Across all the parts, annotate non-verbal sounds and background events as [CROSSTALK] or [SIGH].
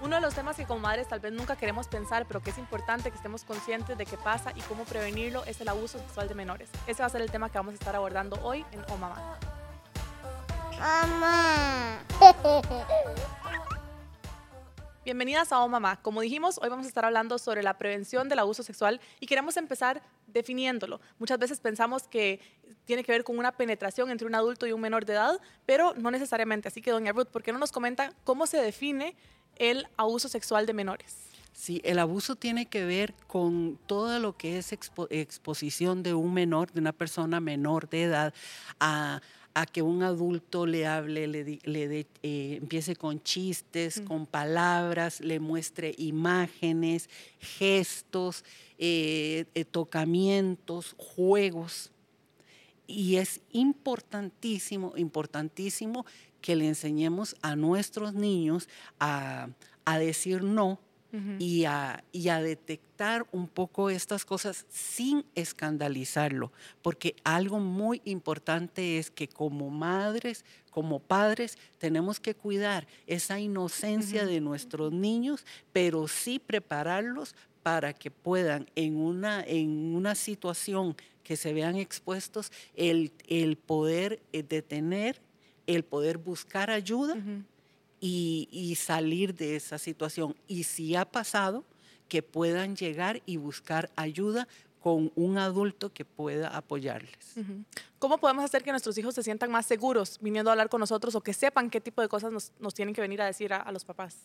Uno de los temas que como madres tal vez nunca queremos pensar, pero que es importante que estemos conscientes de qué pasa y cómo prevenirlo, es el abuso sexual de menores. Ese va a ser el tema que vamos a estar abordando hoy en Oh Mamá. Mamá. [LAUGHS] Bienvenidas a Oh Mamá. Como dijimos, hoy vamos a estar hablando sobre la prevención del abuso sexual y queremos empezar definiéndolo. Muchas veces pensamos que tiene que ver con una penetración entre un adulto y un menor de edad, pero no necesariamente. Así que, doña Ruth, ¿por qué no nos comenta cómo se define el abuso sexual de menores? Sí, el abuso tiene que ver con todo lo que es exposición de un menor, de una persona menor de edad, a, que un adulto le hable, le, le eh, empiece con chistes, con palabras, le muestre imágenes, gestos, eh, eh, tocamientos, juegos. Y es importantísimo, importantísimo que le enseñemos a nuestros niños a, decir no y, a, y, a, detectar un poco estas cosas sin escandalizarlo, porque algo muy importante es que como madres, como padres, tenemos que cuidar esa inocencia de nuestros niños, pero sí prepararlos para que puedan en una, en una situación que se vean expuestos, el, el poder eh, detener el poder buscar ayuda y, salir de esa situación. Y si ha pasado, que puedan llegar y buscar ayuda con un adulto que pueda apoyarles. ¿Cómo podemos hacer que nuestros hijos se sientan más seguros viniendo a hablar con nosotros o que sepan qué tipo de cosas nos, tienen que venir a decir a los papás?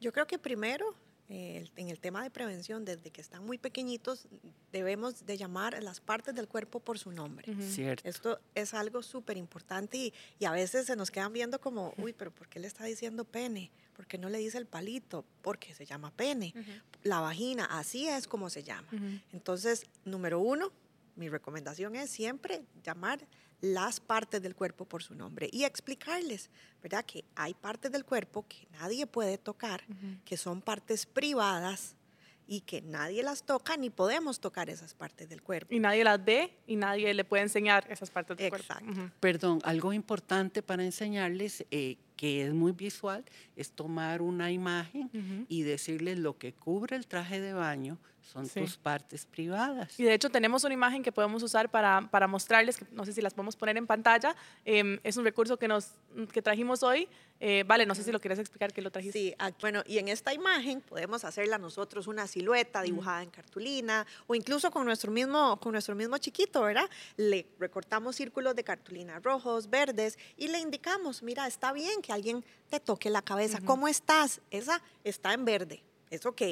Yo creo que primero en el tema de prevención, desde que están muy pequeñitos, debemos de llamar las partes del cuerpo por su nombre. Esto es algo súper importante y, y, a veces se nos quedan viendo como, uy, pero ¿por qué le está diciendo pene? ¿Por qué no le dice el palito? Porque se llama pene. La vagina, así es como se llama. Entonces, número uno, mi recomendación es siempre llamar las partes del cuerpo por su nombre y explicarles, ¿verdad? Que hay partes del cuerpo que nadie puede tocar, que son partes privadas y que nadie las toca ni podemos tocar esas partes del cuerpo. Y nadie las ve y nadie le puede enseñar esas partes del cuerpo. Perdón, algo importante para enseñarles eh, que es muy visual es tomar una imagen y decirles lo que cubre el traje de baño son tus partes privadas. Y de hecho tenemos una imagen que podemos usar para, para mostrarles, que no sé si las podemos poner en pantalla, em, es un recurso que, nos, que trajimos hoy. Eh, vale, no sé si lo quieres explicar que lo trajiste. Sí, bueno, y en esta imagen podemos hacerla nosotros una silueta dibujada en cartulina o incluso con nuestro, mismo, con nuestro mismo chiquito, ¿verdad? Le recortamos círculos de cartulina rojos, verdes y le indicamos, mira, está bien que alguien te toque la cabeza, ¿cómo estás? Esa está en verde, es ok.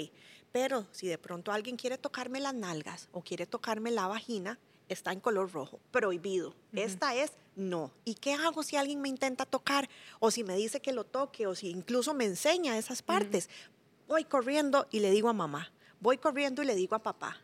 Pero si de pronto alguien quiere tocarme las nalgas o quiere tocarme la vagina, está en color rojo, prohibido. Esta es no. ¿Y qué hago si alguien me intenta tocar o si me dice que lo toque o si incluso me enseña esas partes? Voy corriendo y le digo a mamá, voy corriendo y le digo a papá.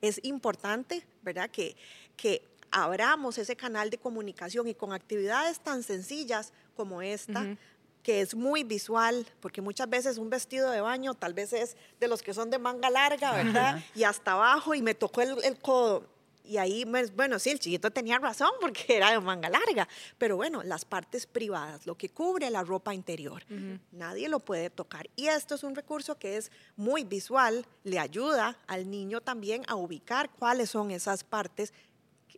Es importante, ¿verdad? Que, que abramos ese canal de comunicación y con actividades tan sencillas como esta, que es muy visual, porque muchas veces un vestido de baño tal vez es de los que son de manga larga, ¿verdad? Y hasta abajo y me tocó el, codo. Y ahí, bueno, sí, el chiquito tenía razón porque [LAUGHS] era de manga larga, pero bueno, las partes privadas, lo que cubre la ropa interior, nadie lo puede tocar. Y esto es un recurso que es muy visual, le ayuda al niño también a ubicar cuáles son esas partes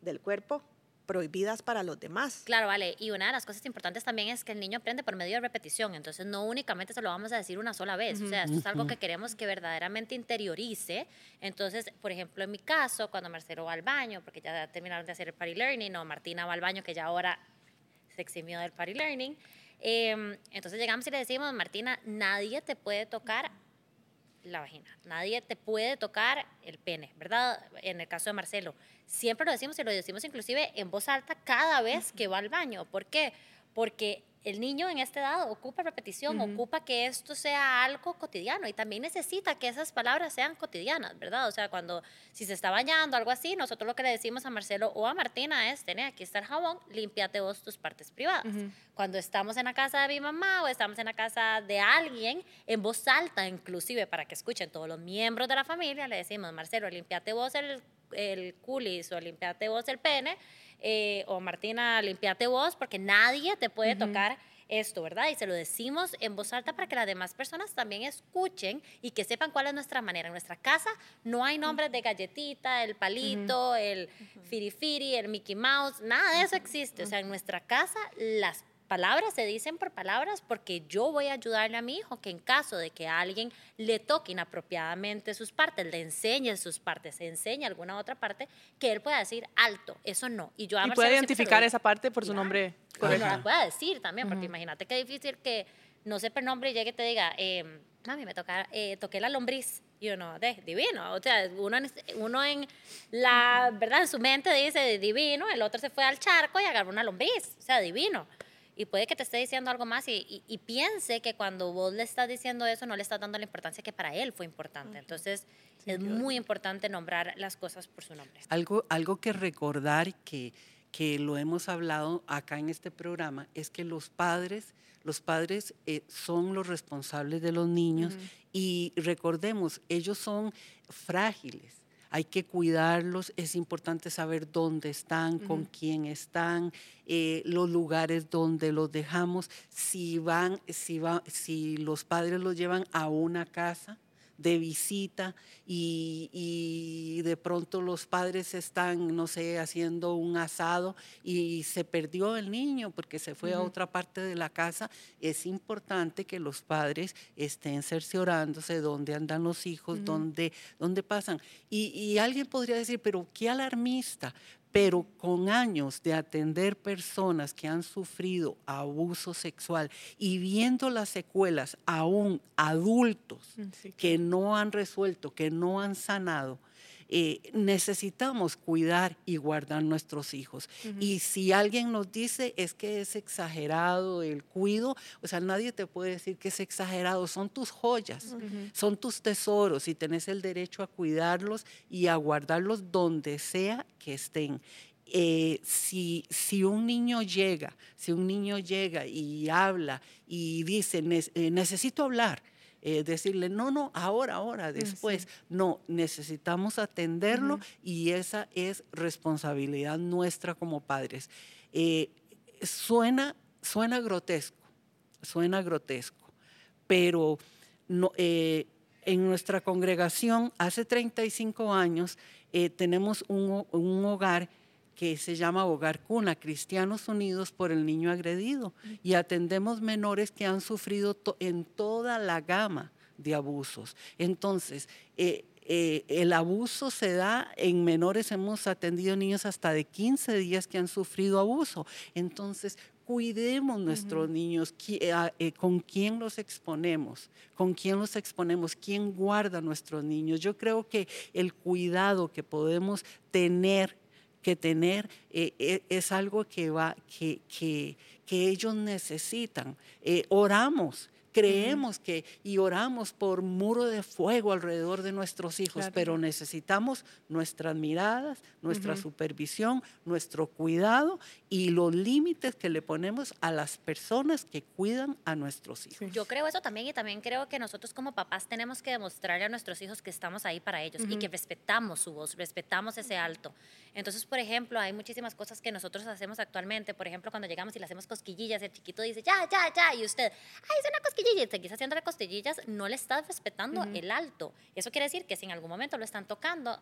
del cuerpo prohibidas para los demás. Claro, vale. Y una de las cosas importantes también es que el niño aprende por medio de repetición. Entonces, no únicamente se lo vamos a decir una sola vez. O sea, esto es algo que queremos que verdaderamente interiorice. Entonces, por ejemplo, en mi caso, cuando Marcelo va al baño, porque ya terminaron de hacer el party learning, o Martina va al baño, que ya ahora se eximió del party learning. Em, entonces llegamos y le decimos, Martina, nadie te puede tocar la vagina. Nadie te puede tocar el pene, ¿verdad? En el caso de Marcelo. Siempre lo decimos y lo decimos inclusive en voz alta cada vez que va al baño. ¿Por qué? Porque el niño en esta edad ocupa repetición, ocupa que esto sea algo cotidiano y también necesita que esas palabras sean cotidianas, ¿verdad? O sea, cuando si se está bañando, algo así, nosotros lo que le decimos a Marcelo o a Martina es, tené, aquí está el jabón, límpiate vos tus partes privadas. Cuando estamos en la casa de mi mamá o estamos en la casa de alguien, en voz alta inclusive, para que escuchen todos los miembros de la familia, le decimos, Marcelo, límpiate vos el, el culis o límpiate vos el pene, eh, o Martina, limpiate vos, porque nadie te puede tocar esto, ¿verdad? Y se lo decimos en voz alta para que las demás personas también escuchen y que sepan cuál es nuestra manera. En nuestra casa no hay nombres de galletita, el palito, el firifiri, el Mickey Mouse, nada de eso existe. O sea, en nuestra casa las palabras se dicen por palabras porque yo voy a ayudarle a mi hijo que en caso de que a alguien le toque inapropiadamente sus partes, le enseñe sus partes, se enseñe alguna otra parte, que él pueda decir alto, eso no. Y yo a y puede identificar esa parte por su nombre. no la pueda decir también, porque imagínate qué difícil que no sepa el nombre y llegue y te diga, eh, mami, me toca, eh, toqué la lombriz. Y uno, de, divino. O sea, uno, uno en la, ¿verdad? En su mente dice divino, el otro se fue al charco y agarró una lombriz. O sea, divino y puede que te esté diciendo algo más y, y, piense que cuando vos le estás diciendo eso no le estás dando la importancia que para él fue importante. Entonces es muy importante nombrar las cosas por su nombre. Algo, algo que recordar que, que lo hemos hablado acá en este programa es que los padres, los padres eh, son los responsables de los niños y recordemos, ellos son frágiles hay que cuidarlos, es importante saber dónde están, con quién están, eh, los lugares donde los dejamos, si van, si va, si los padres los llevan a una casa, de visita y, de pronto los padres están, no sé, haciendo un asado y se perdió el niño porque se fue a otra parte de la casa, es importante que los padres estén cerciorándose dónde andan los hijos, dónde, dónde, pasan. Y, y alguien podría decir, pero qué alarmista, pero con años de atender personas que han sufrido abuso sexual y viendo las secuelas aún adultos mm, que no han resuelto, que no han sanado, eh, necesitamos cuidar y guardar nuestros hijos. Y si alguien nos dice es que es exagerado el cuido, o sea, nadie te puede decir que es exagerado, son tus joyas, son tus tesoros y tenés el derecho a cuidarlos y a guardarlos donde sea que estén. Eh, si, si, un niño llega, si un niño llega y habla y dice, eh, necesito hablar, eh, decirle, no, no, ahora, ahora, después. No, necesitamos atenderlo y esa es responsabilidad nuestra como padres. Eh, suena, suena grotesco, suena grotesco, pero no, eh, en nuestra congregación hace 35 años tenemos un, un hogar que se llama Hogar Cuna, Cristianos Unidos por el Niño Agredido, y atendemos menores que han sufrido en toda la gama de abusos. Entonces, eh, eh, el abuso se da en menores, hemos atendido niños hasta de 15 días que han sufrido abuso. Entonces, cuidemos nuestros niños, eh, con quién los exponemos, con quién los exponemos, quién guarda nuestros niños. Yo creo que el cuidado que podemos tener que tener eh, eh, es algo que, va, que, que, que ellos necesitan. Eh, oramos creemos que y oramos por muro de fuego alrededor de nuestros hijos, pero necesitamos nuestras miradas, nuestra supervisión, nuestro cuidado y los límites que le ponemos a las personas que cuidan a nuestros hijos. Yo creo eso también y también creo que nosotros como papás tenemos que demostrarle a nuestros hijos que estamos ahí para ellos y que respetamos su voz, respetamos ese alto. Entonces, por ejemplo, hay muchísimas cosas que nosotros hacemos actualmente. Por ejemplo, cuando llegamos y le hacemos cosquillillas, el chiquito dice, ya, ya, ya, y usted, ay, es una cosquilla y te haciendo las costillas, no le estás respetando el alto. Eso quiere decir que si en algún momento lo están tocando,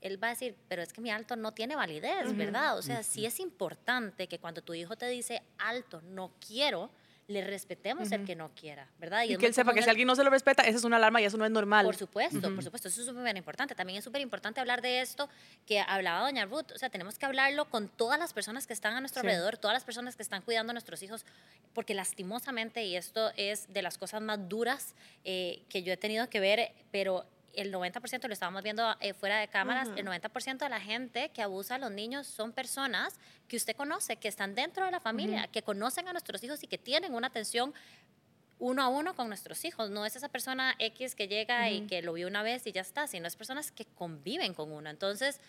él va a decir, pero es que mi alto no tiene validez, ¿verdad? O sea, sí es importante que cuando tu hijo te dice alto, no quiero, le respetemos el que no quiera, ¿verdad? Y, que él sepa que si alguien no se lo respeta, esa es una alarma y eso no es normal. Por supuesto, por supuesto, eso es súper importante. También es súper importante hablar de esto que hablaba doña Ruth, o sea, tenemos que hablarlo con todas las personas que están a nuestro alrededor, todas las personas que están cuidando a nuestros hijos, porque lastimosamente, y esto es de las cosas más duras eh, que yo he tenido que ver, pero el 90%, lo estábamos viendo eh, fuera de cámaras, el 90% de la gente que abusa a los niños son personas que usted conoce, que están dentro de la familia, que conocen a nuestros hijos y que tienen una atención uno a uno con nuestros hijos. No es esa persona X que llega y que lo vio una vez y ya está, sino es personas que conviven con uno. Entonces,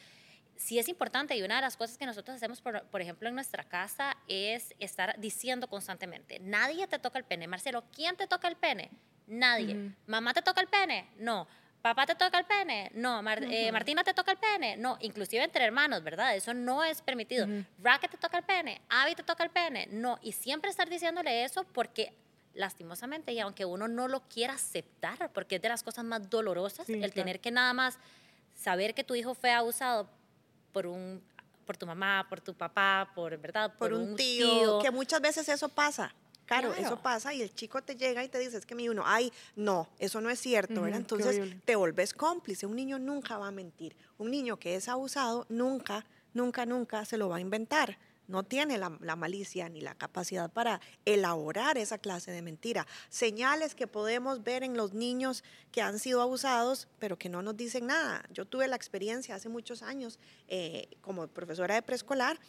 sí es importante y una de las cosas que nosotros hacemos, por, por, ejemplo, en nuestra casa es estar diciendo constantemente, nadie te toca el pene. Marcelo, ¿quién te toca el pene? Nadie. ¿Mamá te toca el pene? No papá te toca el pene, no, Mar- eh, Martina te toca el pene, no, inclusive entre hermanos, ¿verdad? Eso no es permitido. Racket te toca el pene, Abby te toca el pene, no, y siempre estar diciéndole eso porque lastimosamente, y aunque uno no lo quiera aceptar, porque es de las cosas más dolorosas, Sí, el claro. tener que nada más saber que tu hijo fue abusado por un por tu mamá, por tu papá, por verdad, por un tío, que muchas veces eso pasa. Claro, Claro. eso pasa y el chico te llega y te dice, es que mi uno, ay, no, eso no es cierto, Ujú, ¿verdad? qué Entonces te volves cómplice. Un niño nunca va a mentir. Un niño que es abusado nunca, nunca, nunca se lo va a inventar. No tiene la, la malicia ni la capacidad para elaborar esa clase de mentira. Señales que podemos ver en los niños que han sido abusados, pero que no nos dicen nada. Yo tuve la experiencia hace muchos años eh, como profesora de preescolar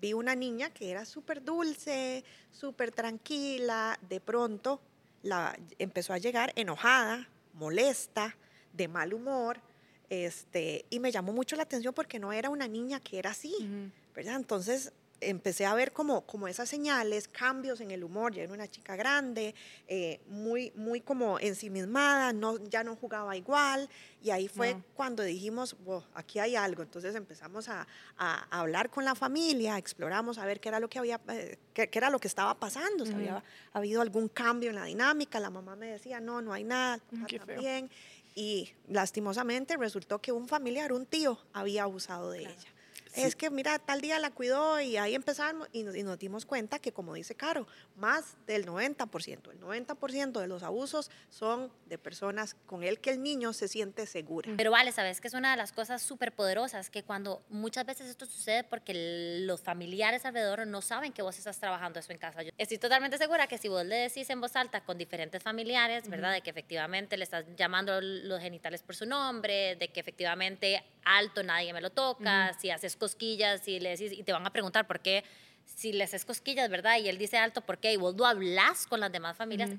vi una niña que era súper dulce, súper tranquila, de pronto la, empezó a llegar enojada, molesta, de mal humor, este, y me llamó mucho la atención porque no era una niña que era así. ¿verdad? Entonces empecé a ver como, como esas señales, cambios en el humor, ya era una chica grande, eh, muy, muy como ensimismada, no, ya no jugaba igual, y ahí fue Wow. cuando dijimos, wow, aquí hay algo, entonces empezamos a, a- a hablar con la familia, exploramos a ver qué era lo que había, eh, qué, qué era lo que estaba pasando, si había habido algún cambio en la dinámica, la mamá me decía, no, no hay nada, Mm, también, y lastimosamente resultó que un familiar, un tío, había abusado de ella. Es que, mira, tal día la cuidó y ahí empezamos y nos, y nos dimos cuenta que, como dice Caro, más del 90%, el 90% de los abusos son de personas con el que el niño se siente segura. Pero vale, sabes que es una de las cosas súper poderosas que cuando muchas veces esto sucede porque los familiares alrededor no saben que vos estás trabajando eso en casa. Yo estoy totalmente segura que si vos le decís en voz alta con diferentes familiares, ¿verdad? De que efectivamente le estás llamando los genitales por su nombre, de que efectivamente alto nadie me lo toca, si haces cosquillas si le decís y te van a preguntar por qué, si le haces cosquillas, ¿verdad? Y él dice alto, ¿por qué? Y vos lo hablas con las demás familias.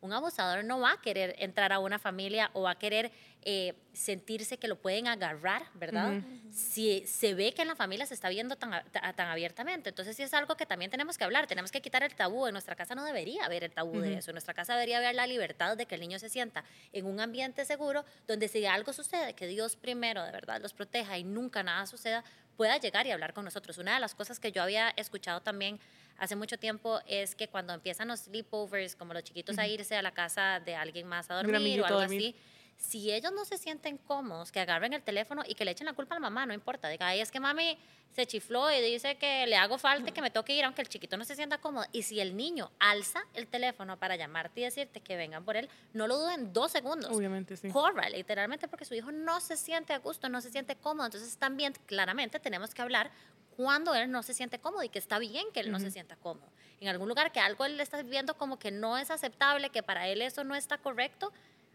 Un abusador no va a querer entrar a una familia o va a querer eh, sentirse que lo pueden agarrar, ¿verdad? Si se ve que en la familia se está viendo tan, tan abiertamente. Entonces, sí es algo que también tenemos que hablar. Tenemos que quitar el tabú. En nuestra casa no debería haber el tabú de eso. En nuestra casa debería haber la libertad de que el niño se sienta en un ambiente seguro donde si algo sucede, que Dios primero de verdad los proteja y nunca nada suceda, pueda llegar y hablar con nosotros. Una de las cosas que yo había escuchado también hace mucho tiempo es que cuando empiezan los sleepovers, como los chiquitos a irse a la casa de alguien más a dormir o algo dormir. así, si ellos no se sienten cómodos, que agarren el teléfono y que le echen la culpa a la mamá, no importa. Diga, ay, es que mami se chifló y dice que le hago falta y que me toque ir, aunque el chiquito no se sienta cómodo. Y si el niño alza el teléfono para llamarte y decirte que vengan por él, no lo duden dos segundos. Obviamente, sí. Corra, literalmente porque su hijo no se siente a gusto, no se siente cómodo. Entonces también claramente tenemos que hablar cuando él no se siente cómodo y que está bien que él no se sienta cómodo. En algún lugar que algo él está viendo como que no es aceptable, que para él eso no está correcto,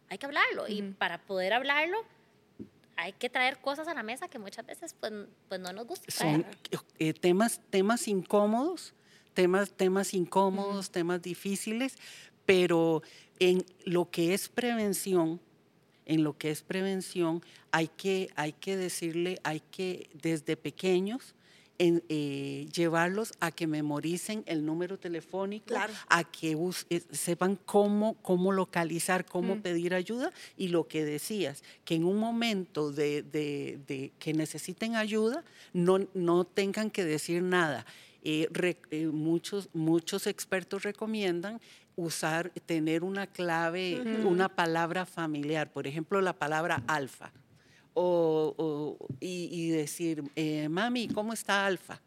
hay que hablarlo. Y para poder hablarlo, hay que traer cosas a la mesa que muchas veces pues, pues no nos gusta. son traer. eh, temas, temas incómodos, temas, temas incómodos, temas difíciles, pero en lo que es prevención, en lo que es prevención, hay que, hay que decirle, hay que desde pequeños en, eh, llevarlos a que memoricen el número telefónico, Claro. a que eh, sepan cómo, cómo localizar, cómo pedir ayuda y lo que decías, que en un momento de, de- de que necesiten ayuda no, no tengan que decir nada. Eh, re- eh, muchos, muchos expertos recomiendan usar, tener una clave, una palabra familiar, por ejemplo, la palabra alfa o, o- y, y decir, eh, mami, ¿cómo está Alfa?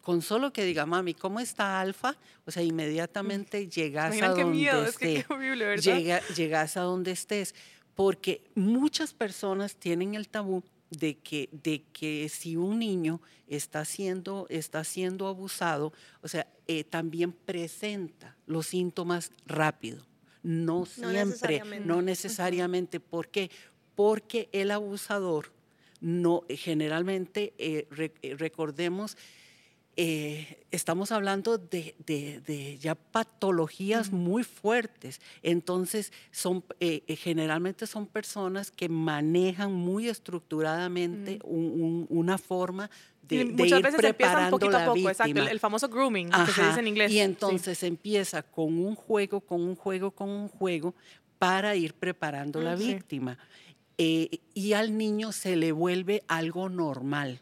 Con solo que diga, mami, ¿cómo está Alfa? O sea, inmediatamente llegas a donde miedo, es que qué horrible, ¿verdad? Llega- llegas a donde estés. Porque muchas personas tienen el tabú de que, de que si un niño está siendo, está siendo abusado, o sea, eh, también presenta los síntomas rápido. No No siempre, necesariamente. no necesariamente. ¿Por qué? Porque el abusador no, generalmente, eh, eh, recordemos, eh, estamos hablando de, de- de ya patologías muy fuertes. Entonces, son, eh, eh, generalmente son personas que manejan muy estructuradamente un- un- una forma de, Y de muchas ir veces preparando poquito a poco, exacto, el, víctima. el famoso grooming, que se Ajá, dice en inglés. Y sí. entonces empieza con un juego, con un juego, con un juego para ir preparando la Mm, sí. Eh, y al niño se le vuelve algo normal.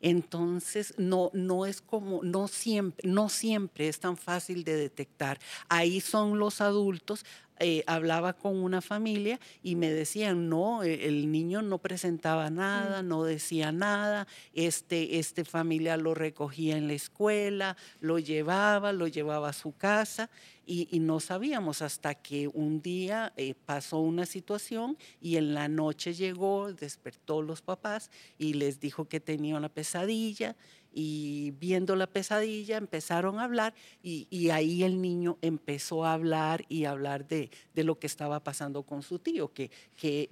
Entonces, no, no es como, no siempre, no siempre es tan fácil de detectar. Ahí son los adultos eh, hablaba con una familia y me decían, no, e, el niño no presentaba nada, no decía nada, este, este familia lo recogía en la escuela, lo llevaba, lo llevaba a su casa y, no sabíamos hasta que un día eh, pasó una situación y en la noche llegó, despertó los papás y les dijo que tenía una pesadilla y viendo la pesadilla empezaron a hablar y, ahí el niño empezó a hablar y hablar de, lo que estaba pasando con su tío, que, que,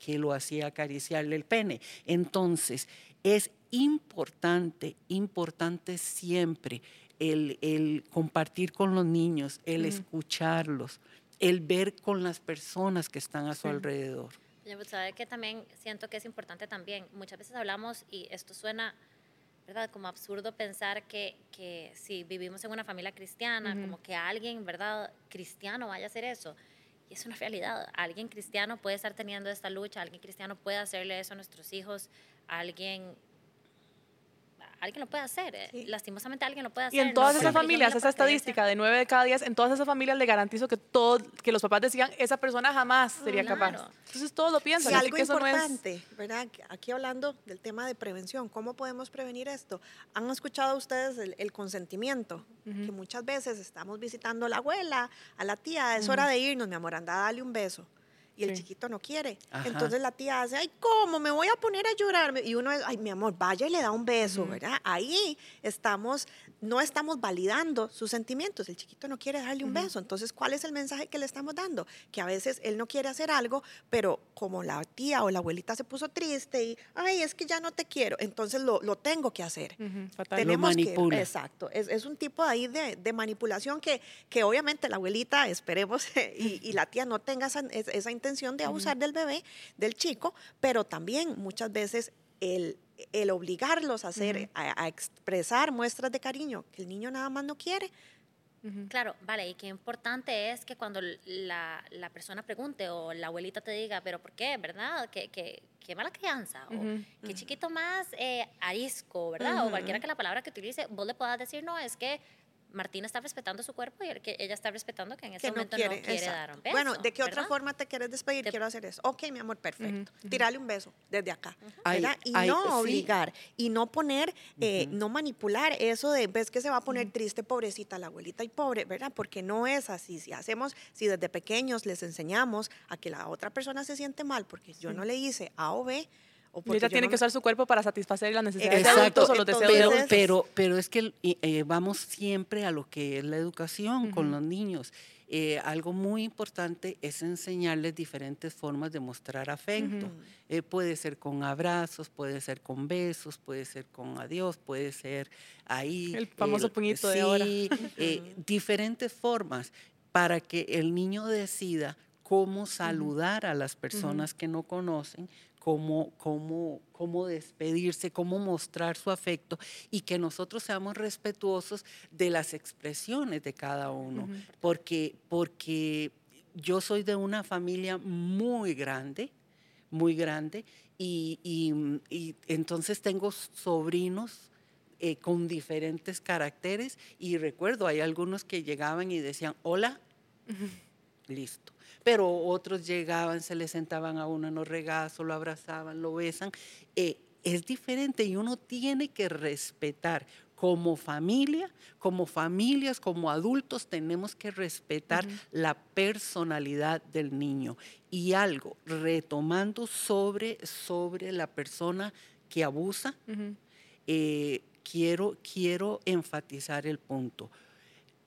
que, lo hacía acariciarle el pene. Entonces, es importante, importante siempre el, compartir con los niños, el escucharlos, el ver con las personas que están a su alrededor. Pues, ¿Sabe que también siento que es importante también? Muchas veces hablamos y esto suena ¿verdad? Como absurdo pensar que, que si vivimos en una familia cristiana, como que alguien, ¿verdad? Cristiano vaya a hacer eso. Y es una realidad. Alguien cristiano puede estar teniendo esta lucha, alguien cristiano puede hacerle eso a nuestros hijos, alguien alguien lo puede hacer. Eh, lastimosamente alguien lo puede hacer. Y en todas esas familias, esa estadística de 9 de cada 10, en todas esas familias le garantizo que todo, que los papás decían, esa persona jamás sería capaz. Entonces todos lo piensan. Y algo importante, ¿verdad? Aquí hablando del tema de prevención, ¿cómo podemos prevenir esto? ¿Han escuchado ustedes el, consentimiento? Que muchas veces estamos visitando a la abuela, a la tía, es hora de irnos, mi amor, anda, dale un beso y el chiquito no quiere. Entonces la tía hace, ay, ¿cómo? Me voy a poner a llorar. Y uno es, ay, mi amor, vaya y le da un beso, ¿verdad? Ahí estamos, no estamos validando sus sentimientos. El chiquito no quiere darle un beso. Entonces, ¿cuál es el mensaje que le estamos dando? Que a veces él no quiere hacer algo, pero como la tía o la abuelita se puso triste y, ay, es que ya no te quiero, entonces lo, lo tengo que hacer. Tenemos lo que, exacto, es, es, un tipo ahí de, de, manipulación que, que obviamente la abuelita, esperemos, [LAUGHS] y, y la tía no tenga esa, esa intención de abusar del bebé, del chico, pero también muchas veces el, el obligarlos a hacer, a, expresar muestras de cariño que el niño nada más no quiere. Claro, vale, y qué importante es que cuando la, la, persona pregunte o la abuelita te diga, pero ¿por qué? ¿Verdad? ¿Qué, qué, qué mala crianza? O qué chiquito más eh, arisco, ¿verdad? O cualquiera que la palabra que utilice, vos le puedas decir, no, es que Martina está respetando su cuerpo y que ella está respetando que en ese momento no quiere, dar un beso. Bueno, ¿de qué otra forma te quieres despedir? Quiero hacer eso. Ok, mi amor, perfecto. Tirarle un beso desde acá. y no obligar. Y no poner, eh, no manipular eso de, ves que se va a poner triste, pobrecita la abuelita y pobre, ¿verdad? Porque no es así. Si hacemos, si desde pequeños les enseñamos a que la otra persona se siente mal porque yo no le hice A o B, y ella tiene que usar su cuerpo para satisfacer las necesidades de adultos o los deseos pero, de pero, pero es que eh, vamos siempre a lo que es la educación con los niños. Eh, algo muy importante es enseñarles diferentes formas de mostrar afecto. Eh, puede ser con abrazos, puede ser con besos, puede ser con adiós, puede ser ahí. El famoso puñito de ahora. diferentes formas para que el niño decida cómo saludar a las personas que no conocen, cómo, cómo, cómo despedirse, cómo mostrar su afecto y que nosotros seamos respetuosos de las expresiones de cada uno, porque, porque yo soy de una familia muy grande, muy grande, y, y, entonces tengo sobrinos eh, con diferentes caracteres y recuerdo, hay algunos que llegaban y decían, hola, [LAUGHS] listo. Pero otros llegaban, se le sentaban a uno en los regazos, lo abrazaban, lo besan. Eh, es diferente y uno tiene que respetar. Como familia, como familias, como adultos, tenemos que respetar la personalidad del niño. Y algo, retomando sobre, sobre la persona que abusa, eh, quiero, quiero enfatizar el punto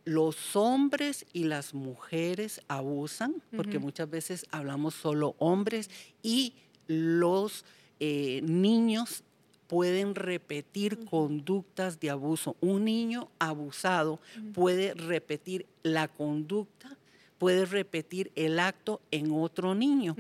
los hombres y las mujeres abusan, porque muchas veces hablamos solo hombres, y los eh, niños pueden repetir conductas de abuso. Un niño abusado puede repetir la conducta, puede repetir el acto en otro niño.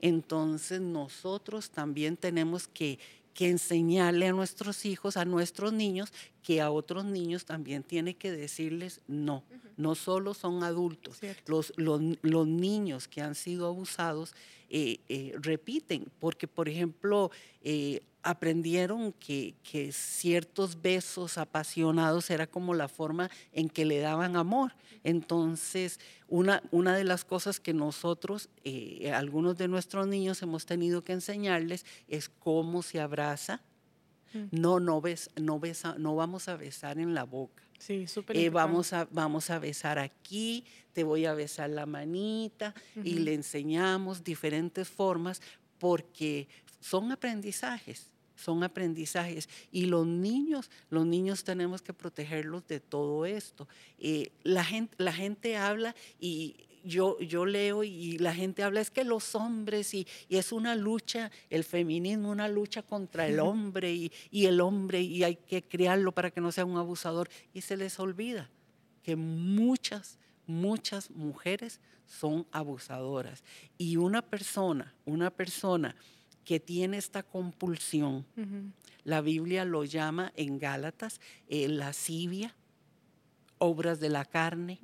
Entonces nosotros también tenemos que, que enseñarle a nuestros hijos, a nuestros niños, que a otros niños también tiene que decirles no. No solo son adultos, los, los, niños que han sido abusados eh, eh, repiten, porque por ejemplo, eh, aprendieron que, ciertos besos apasionados era como la forma en que le daban amor. Entonces, una, una de las cosas que nosotros, eh, algunos de nuestros niños hemos tenido que enseñarles es cómo se abraza. Mm. No, no, ves, no, besa, no vamos a besar en la boca. Sí, súper eh, vamos, a, vamos a besar aquí, te voy a besar la manita y le enseñamos diferentes formas porque son aprendizajes son aprendizajes. Y los niños, los niños tenemos que protegerlos de todo esto. Eh, la, gente, la gente habla y yo, yo leo y la gente habla, es que los hombres y, es una lucha, el feminismo, una lucha contra el [LAUGHS] hombre y, y el hombre y hay que criarlo para que no sea un abusador. Y se les olvida que muchas, muchas mujeres son abusadoras. Y una persona, una persona que tiene esta compulsión. La Biblia lo llama en Gálatas eh, lascivia, obras de la carne.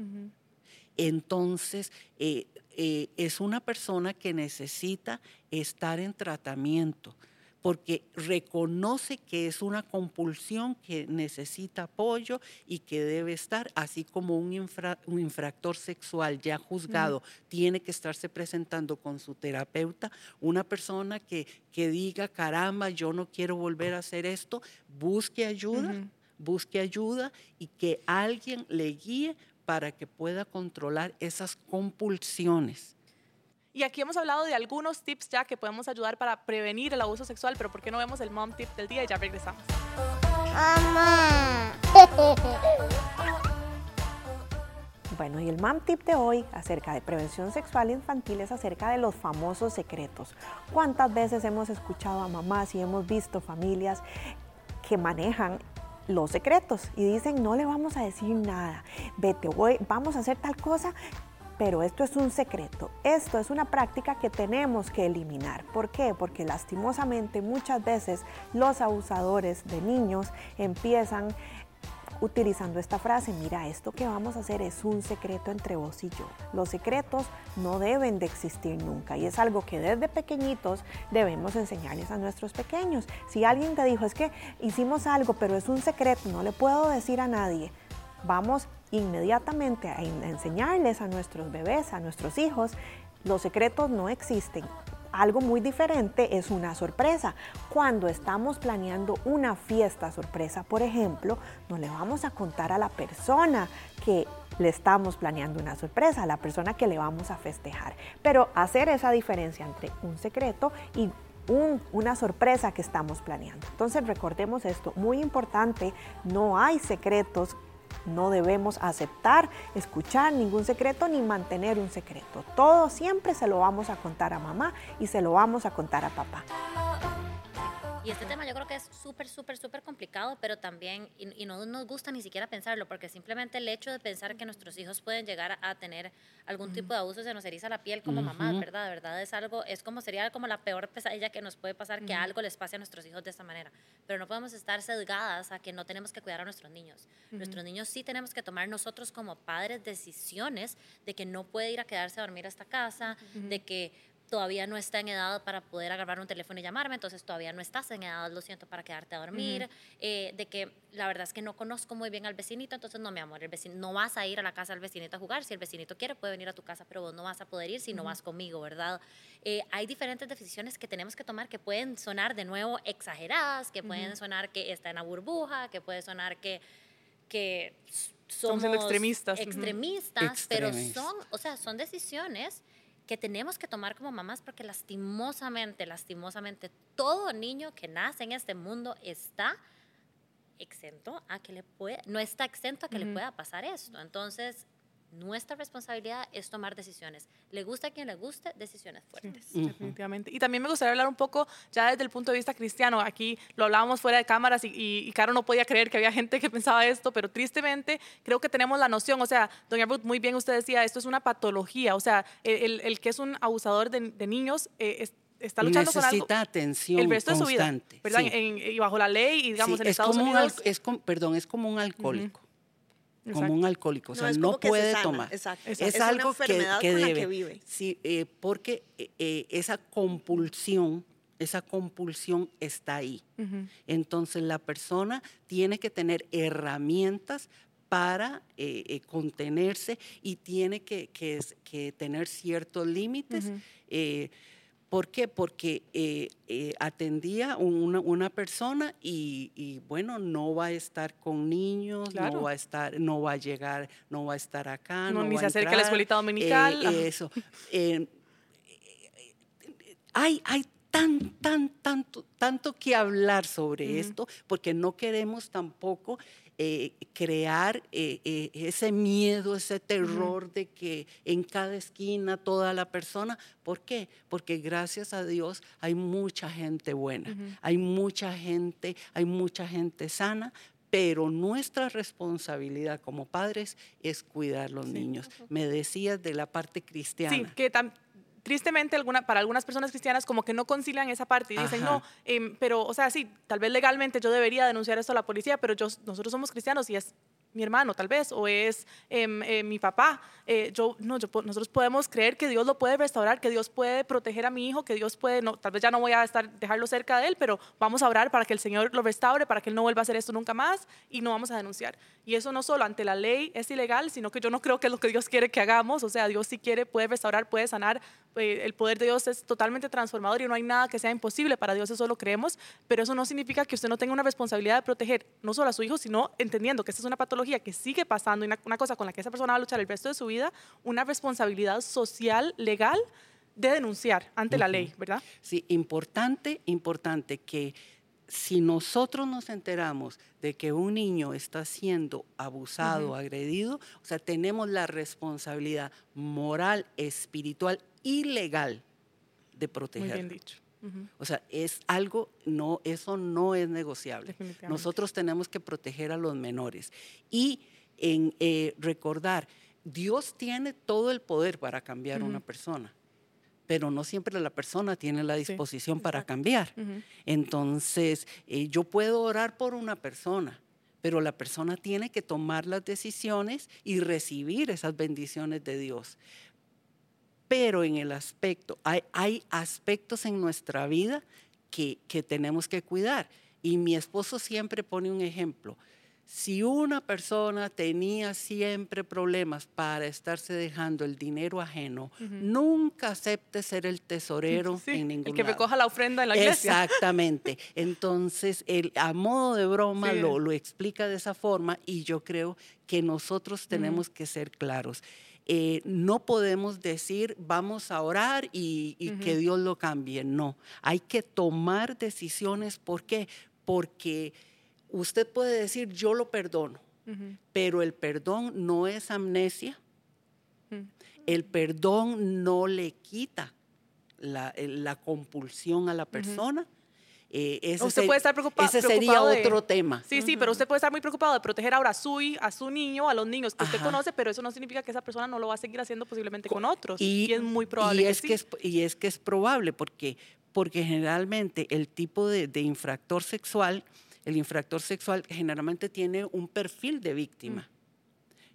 Entonces, eh, eh, es una persona que necesita estar en tratamiento porque reconoce que es una compulsión que necesita apoyo y que debe estar, así como un, infractor sexual ya juzgado tiene que estarse presentando con su terapeuta, una persona que, que diga, caramba, yo no quiero volver a hacer esto, busque ayuda, busque ayuda y que alguien le guíe para que pueda controlar esas compulsiones. Y aquí hemos hablado de algunos tips ya que podemos ayudar para prevenir el abuso sexual, pero ¿por qué no vemos el mom tip del día y ya regresamos? Mamá. Bueno, y el mom tip de hoy acerca de prevención sexual infantil es acerca de los famosos secretos. ¿Cuántas veces hemos escuchado a mamás y hemos visto familias que manejan los secretos y dicen no le vamos a decir nada, vete, voy, vamos a hacer tal cosa, pero esto es un secreto. Esto es una práctica que tenemos que eliminar. ¿Por qué? Porque lastimosamente muchas veces los abusadores de niños empiezan utilizando esta frase, mira, esto que vamos a hacer es un secreto entre vos y yo. Los secretos no deben de existir nunca y es algo que desde pequeñitos debemos enseñarles a nuestros pequeños. Si alguien te dijo, es que hicimos algo, pero es un secreto, no le puedo decir a nadie, vamos inmediatamente a enseñarles a nuestros bebés, a nuestros hijos, los secretos no existen. Algo muy diferente es una sorpresa. Cuando estamos planeando una fiesta sorpresa, por ejemplo, no le vamos a contar a la persona que le estamos planeando una sorpresa, a la persona que le vamos a festejar. Pero hacer esa diferencia entre un secreto y una sorpresa que estamos planeando. Entonces recordemos esto, muy importante, no hay secretos no debemos aceptar, escuchar ningún secreto ni mantener un secreto. Todo siempre se lo vamos a contar a mamá y se lo vamos a contar a papá. Y este tema yo creo que es súper, súper, súper complicado, pero también, y, no nos gusta ni siquiera pensarlo, porque simplemente el hecho de pensar que nuestros hijos pueden llegar a tener algún tipo de abuso se nos eriza la piel como mamá, ¿verdad? De verdad es algo, es como sería como la peor pesadilla que nos puede pasar que algo les pase a nuestros hijos de esta manera. Pero no podemos estar sesgadas a que no tenemos que cuidar a nuestros niños. Nuestros niños sí tenemos que tomar nosotros como padres decisiones de que no puede ir a quedarse a dormir a esta casa, de que todavía no está en edad para poder agarrar un teléfono y llamarme, entonces todavía no estás en edad, lo siento, para quedarte a dormir, eh, de que la verdad es que no conozco muy bien al vecinito, entonces no, mi amor, el vecino, no vas a ir a la casa del vecinito a jugar, si el vecinito quiere puede venir a tu casa, pero vos no vas a poder ir si no vas conmigo, ¿verdad? Eh, hay diferentes decisiones que tenemos que tomar que pueden sonar de nuevo exageradas, que pueden sonar que está en la burbuja, que puede sonar que, que somos extremistas. Extremistas, pero son, o sea, son decisiones que tenemos que tomar como mamás porque lastimosamente, lastimosamente, todo niño que nace en este mundo está exento a que le pueda, no está exento a que le pueda pasar esto. Entonces, nuestra responsabilidad es tomar decisiones. Le gusta a quien le guste, decisiones fuertes. Definitivamente. Y también me gustaría hablar un poco ya desde el punto de vista cristiano. Aquí lo hablábamos fuera de cámaras y, y, Caro no podía creer que había [LAUGHS] gente que pensaba esto, pero tristemente creo que tenemos la noción, o sea, doña Ruth, muy bien usted decía, esto es una patología, o sea, el, el que es un abusador de, niños eh, está luchando con algo Necesita atención el resto de su vida, constante. ¿verdad? sí. En- y bajo la ley, y digamos, Sí, en es Estados como un al- Unidos. es como- perdón, es como un alcohólico. Exacto. un alcohólico, o sea, no, como que se puede tomar. Exacto. Exacto. Es, una algo que, enfermedad que con debe. la que vive. Sí, eh, porque eh, esa compulsión, esa compulsión está ahí. Entonces la persona tiene que tener herramientas para eh, eh, contenerse y tiene que, que que tener ciertos límites. Eh, ¿Por qué? Porque eh, eh, atendía una, una persona y, y, bueno, no va a estar con niños, Claro. no va a estar, no va a llegar, no va a estar acá. No, No, ni va se a acerca a la escuelita dominical. eh, eso. Eh, hay, hay tan, tan, tanto, tanto que hablar sobre esto, porque no queremos tampoco eh, crear eh, eh, ese miedo, ese terror de que en cada esquina toda la persona. ¿Por qué? Porque gracias a Dios hay mucha gente buena, hay mucha gente, hay mucha gente sana. Pero nuestra responsabilidad como padres es cuidar los Sí. niños. Me decías de la parte cristiana. Sí, que tam- tristemente alguna, para algunas personas cristianas como que no concilian esa parte y dicen, Ajá. no, em, pero, o sea, sí, tal vez legalmente yo debería denunciar esto a la policía, pero yo, nosotros somos cristianos y es mi hermano tal vez, o es em, eh, mi papá. Eh, yo, no, yo nosotros podemos creer que Dios lo puede restaurar, que Dios puede proteger a mi hijo, que Dios puede, no, tal vez ya no voy a estar, dejarlo cerca de él, pero vamos a orar para que el Señor lo restaure, para que él no vuelva a hacer esto nunca más y no vamos a denunciar. Y eso no solo ante la ley es ilegal, sino que yo no creo que es lo que Dios quiere que hagamos. O sea, Dios si quiere puede restaurar, puede sanar. Eh, el poder de Dios es totalmente transformador y no hay nada que sea imposible para Dios, eso lo creemos. Pero eso no significa que usted no tenga una responsabilidad de proteger no solo a su hijo, sino entendiendo que esta es una patología que sigue pasando y una, una cosa con la que esa persona va a luchar el resto de su vida, una responsabilidad social, legal de denunciar ante la ley, ¿verdad? Sí, importante, importante que si nosotros nos enteramos de que un niño está siendo abusado, Ujú. agredido, o sea, tenemos la responsabilidad moral, espiritual y legal de Muy protegerlo. bien dicho. O sea, es algo, no, eso no es negociable. Nosotros tenemos que proteger a los menores y en eh, recordar, Dios tiene todo el poder para cambiar a una persona, pero no siempre la persona tiene la disposición para cambiar. Entonces, eh, yo puedo orar por una persona, pero la persona tiene que tomar las decisiones y recibir esas bendiciones de Dios. Pero en el aspecto, hay, hay aspectos en nuestra vida que, que tenemos que cuidar. Y mi esposo siempre pone un ejemplo. Si una persona tenía siempre problemas para estarse dejando el dinero ajeno, nunca acepte ser el tesorero Sí, en ningún el que lado. recoja la ofrenda en la iglesia. Exactamente. [LAUGHS] Entonces, el, a modo de broma Sí. lo, lo explica de esa forma y yo creo que nosotros tenemos que ser claros. Eh, no podemos decir vamos a orar y, y que. Dios lo cambie. No, hay que tomar decisiones. ¿Por qué? Porque usted puede decir yo lo perdono, pero el perdón no es amnesia. El perdón no le quita la, el- la compulsión a la persona. Eh, ese Usted ser- puede estar preocupa- Ese sería preocupado de- otro tema. Sí, sí, pero usted puede estar muy preocupado de proteger ahora a su, a su niño, a los niños que usted conoce, pero eso no significa que esa persona no lo va a seguir haciendo posiblemente con otros. Y, Y, es muy probable y que es sí. que es, y es que es probable porque, porque generalmente el tipo de, de infractor sexual, el infractor sexual generalmente tiene un perfil de víctima.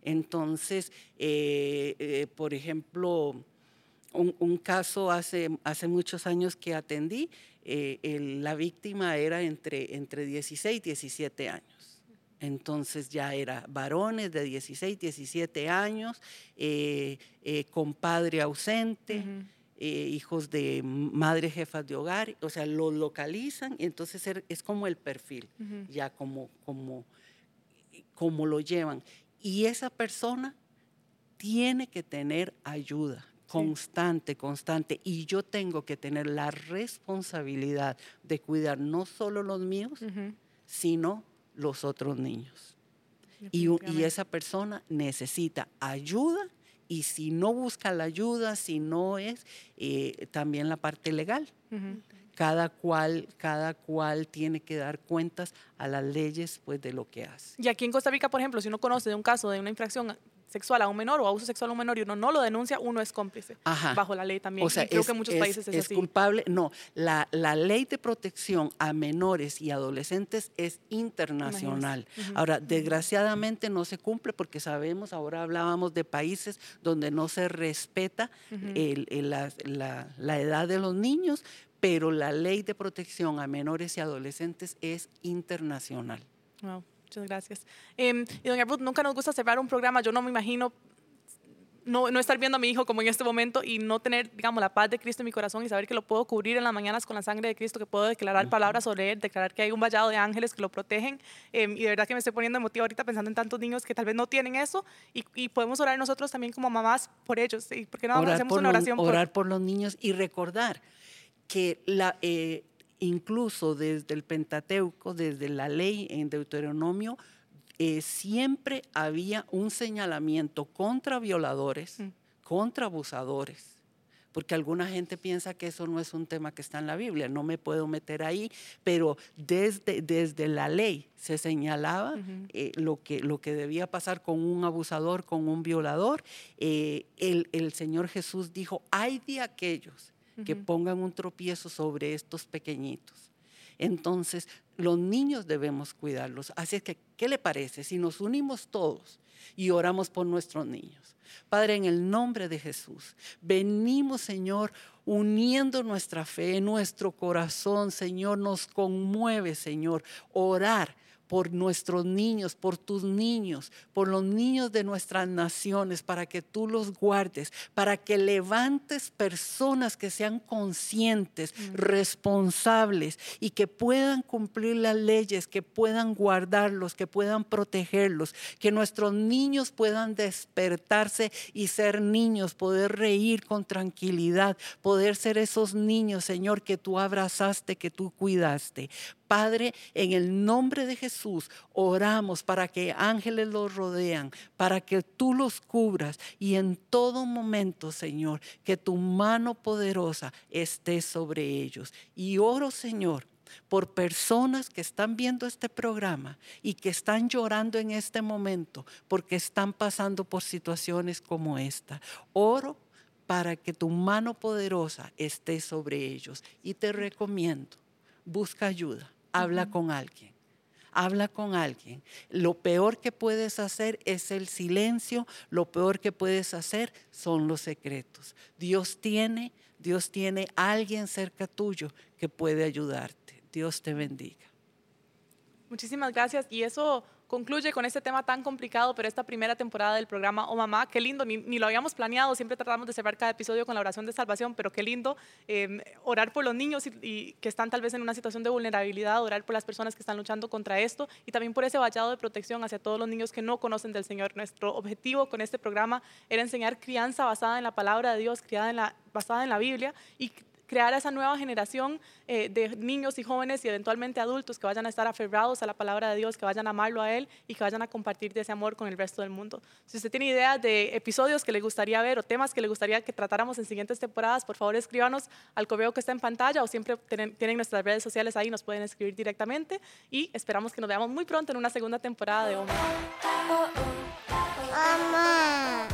Entonces, eh, eh, por ejemplo, un, un caso hace, hace muchos años que atendí, eh, el- la víctima era entre, entre 16 y 17 años. Entonces ya era varones de 16, 17 años, eh, eh, con padre ausente. Eh, hijos de madres jefas de hogar, o sea, lo localizan, y entonces er- es como el perfil, ya como, como, como lo llevan. Y esa persona tiene que tener ayuda constante, constante, y yo tengo que tener la responsabilidad de cuidar no solo los míos, sino los otros niños. Y, esa persona necesita ayuda y si no busca la ayuda, si no es, eh, también la parte legal. Cada cual, cada cual tiene que dar cuentas a las leyes pues, de lo que hace. Y aquí en Costa Rica, por ejemplo, si uno conoce de un caso de una infracción sexual a un menor o abuso sexual a un menor y uno no lo denuncia, uno es cómplice Ajá. bajo la ley también. O sea, y creo es, que en muchos es- países es, es así. culpable. No, la, la ley de protección a menores y adolescentes es internacional. Ujú. Ahora, desgraciadamente no se cumple porque sabemos, ahora hablábamos de países donde no se respeta Ujú. el- el- la, la- la edad de los niños, pero la ley de protección a menores y adolescentes es internacional. Wow, muchas gracias. Em, y doña Ruth, nunca nos gusta cerrar un programa. Yo no me imagino no, no estar viendo a mi hijo como en este momento y no tener, digamos, la paz de Cristo en mi corazón y saber que lo puedo cubrir en las mañanas con la sangre de Cristo, que puedo declarar palabras sobre él, declarar que hay un vallado de ángeles que lo protegen. Em, y de verdad que me estoy poniendo emotiva ahorita pensando en tantos niños que tal vez no tienen eso y, y podemos orar nosotros también como mamás por ellos. ¿Y por qué no orar, hacemos por una los, oración por- orar por los niños y recordar que la, eh, incluso desde el Pentateuco, desde la ley en Deuteronomio, eh, siempre había un señalamiento contra violadores, Mm. contra abusadores. Porque alguna gente piensa que eso no es un tema que está en la Biblia, no me puedo meter ahí, pero desde, desde la ley se señalaba eh, lo, que, lo que debía pasar con un abusador, con un violador. Eh, el, el Señor Jesús dijo, hay de aquellos que pongan un tropiezo sobre estos pequeñitos. Entonces, los niños debemos cuidarlos. Así es que, ¿qué le parece si nos unimos todos y oramos por nuestros niños? Padre, en el nombre de Jesús, venimos, Señor, uniendo nuestra fe, nuestro corazón, Señor, nos conmueve, Señor, orar por nuestros niños, por tus niños, por los niños de nuestras naciones, para que tú los guardes, para que levantes personas que sean conscientes, responsables y que puedan cumplir las leyes, que puedan guardarlos, que puedan protegerlos, que nuestros niños puedan despertarse y ser niños, poder reír con tranquilidad, poder ser esos niños, Señor, que tú abrazaste, que tú cuidaste. Padre, en el nombre de Jesús, oramos para que ángeles los rodean, para que tú los cubras y en todo momento, Señor, que tu mano poderosa esté sobre ellos. Y oro, Señor, por personas que están viendo este programa y que están llorando en este momento porque están pasando por situaciones como esta. Oro para que tu mano poderosa esté sobre ellos y te recomiendo, busca ayuda, habla con alguien. Habla con alguien. Lo peor que puedes hacer es el silencio, lo peor que puedes hacer son los secretos. Dios tiene, Dios tiene a alguien cerca tuyo que puede ayudarte. Dios te bendiga. Muchísimas gracias. Y eso concluye con este tema tan complicado, pero esta primera temporada del programa Oh Mamá, qué lindo, ni, lo habíamos planeado, siempre tratamos de cerrar cada episodio con la oración de salvación, pero qué lindo eh, orar por los niños y, que están tal vez en una situación de vulnerabilidad, orar por las personas que están luchando contra esto y también por ese vallado de protección hacia todos los niños que no conocen del Señor. Nuestro objetivo con este programa era enseñar crianza basada en la palabra de Dios, criada basada en la Biblia y crear esa nueva generación eh, de niños y jóvenes y eventualmente adultos que vayan a estar aferrados a la palabra de Dios, que vayan a amarlo a Él y que vayan a compartir de ese amor con el resto del mundo. Si usted tiene ideas de episodios que le gustaría ver o temas que le gustaría que tratáramos en siguientes temporadas, por favor escríbanos al correo que está en pantalla o siempre tienen, tienen nuestras redes sociales ahí, nos pueden escribir directamente y esperamos que nos veamos muy pronto en una segunda temporada de Oma. Mamá.